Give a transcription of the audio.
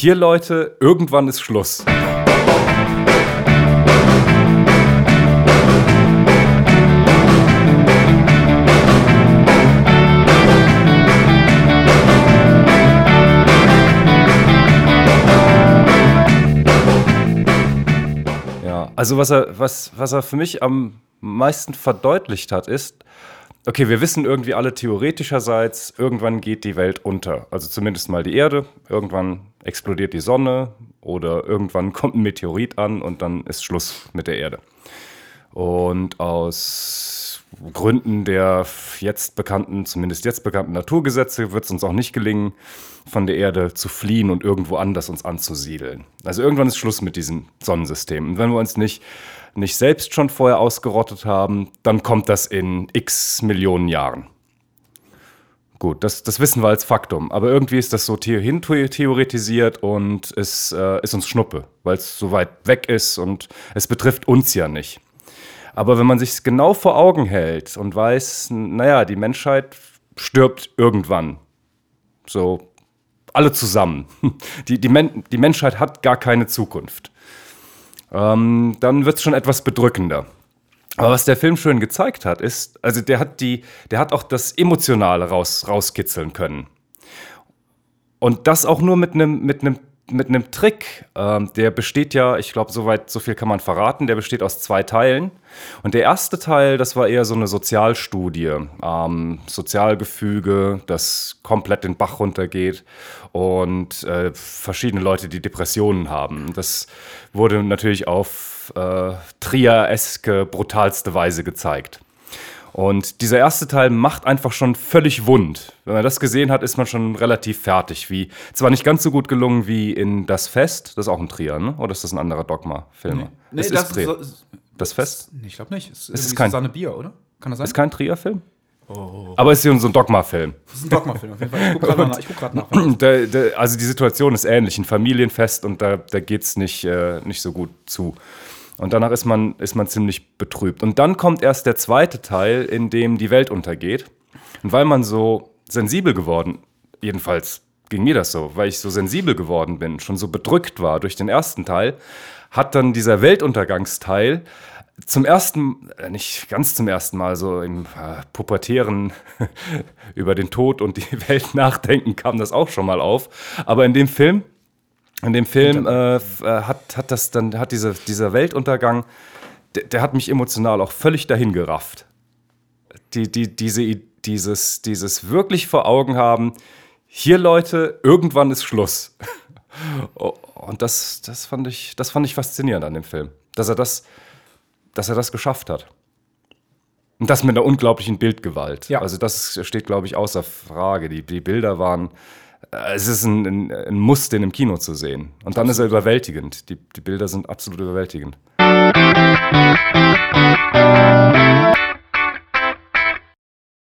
Hier, Leute, irgendwann ist Schluss. Also was er, was, was er für mich am meisten verdeutlicht hat, ist, okay, wir wissen irgendwie alle theoretischerseits, irgendwann geht die Welt unter. Also zumindest mal die Erde, irgendwann explodiert die Sonne oder irgendwann kommt ein Meteorit an und dann ist Schluss mit der Erde. Und aus Gründen der jetzt bekannten, zumindest jetzt bekannten Naturgesetze wird es uns auch nicht gelingen, von der Erde zu fliehen und irgendwo anders uns anzusiedeln. Also irgendwann ist Schluss mit diesem Sonnensystem. Und wenn wir uns nicht, nicht selbst schon vorher ausgerottet haben, dann kommt das in x Millionen Jahren. Gut, das, das wissen wir als Faktum. Aber irgendwie ist das so hin theoretisiert und es äh, ist uns Schnuppe, weil es so weit weg ist und es betrifft uns ja nicht. Aber wenn man sich es genau vor Augen hält und weiß, naja, die Menschheit stirbt irgendwann. So alle zusammen. Die, die, Men die Menschheit hat gar keine Zukunft. Ähm, dann wird es schon etwas bedrückender. Aber was der Film schön gezeigt hat, ist, also der hat die, der hat auch das Emotionale raus, rauskitzeln können. Und das auch nur mit einem mit einem mit einem Trick. Ähm, der besteht ja, ich glaube, soweit so viel kann man verraten. Der besteht aus zwei Teilen. Und der erste Teil, das war eher so eine Sozialstudie, ähm, Sozialgefüge, das komplett den Bach runtergeht und äh, verschiedene Leute, die Depressionen haben. Das wurde natürlich auf äh, Trier-eske brutalste Weise gezeigt. Und dieser erste Teil macht einfach schon völlig wund. Wenn man das gesehen hat, ist man schon relativ fertig. Wie, zwar nicht ganz so gut gelungen wie in Das Fest, das ist auch ein Trier, ne? Oder ist das ein anderer Dogma-Film? Nee, nee, es das ist Trier. so- das Fest? Nee, ich glaube nicht. Es ist ist kein- Susanne Bier, oder? Kann das sein? Ist kein Trier-Film? Aber es ist ja so ein Dogma-Film. das ist ein Dogma-Film auf jeden Fall. Ich gucke gerade nach. Ich guck nach. Da, da, also die Situation ist ähnlich, ein Familienfest und da, da geht es nicht, äh, nicht so gut zu. Und danach ist man, ist man ziemlich betrübt. Und dann kommt erst der zweite Teil, in dem die Welt untergeht. Und weil man so sensibel geworden, jedenfalls ging mir das so, weil ich so sensibel geworden bin, schon so bedrückt war durch den ersten Teil, hat dann dieser Weltuntergangsteil zum ersten, äh, nicht ganz zum ersten Mal, so im äh, pubertären über den Tod und die Welt nachdenken kam das auch schon mal auf. Aber in dem Film, in dem Film äh, äh, hat, hat das dann, hat diese, dieser Weltuntergang, der, der hat mich emotional auch völlig dahin gerafft. Die, die, diese, dieses, dieses wirklich vor Augen haben, hier Leute, irgendwann ist Schluss. Und das, das, fand ich, das fand ich faszinierend an dem Film. Dass er das, dass er das geschafft hat. Und das mit einer unglaublichen Bildgewalt. Ja. Also das steht, glaube ich, außer Frage. Die, die Bilder waren, es ist ein, ein, ein Muss, den im Kino zu sehen. Und dann ist er überwältigend. Die, die Bilder sind absolut überwältigend.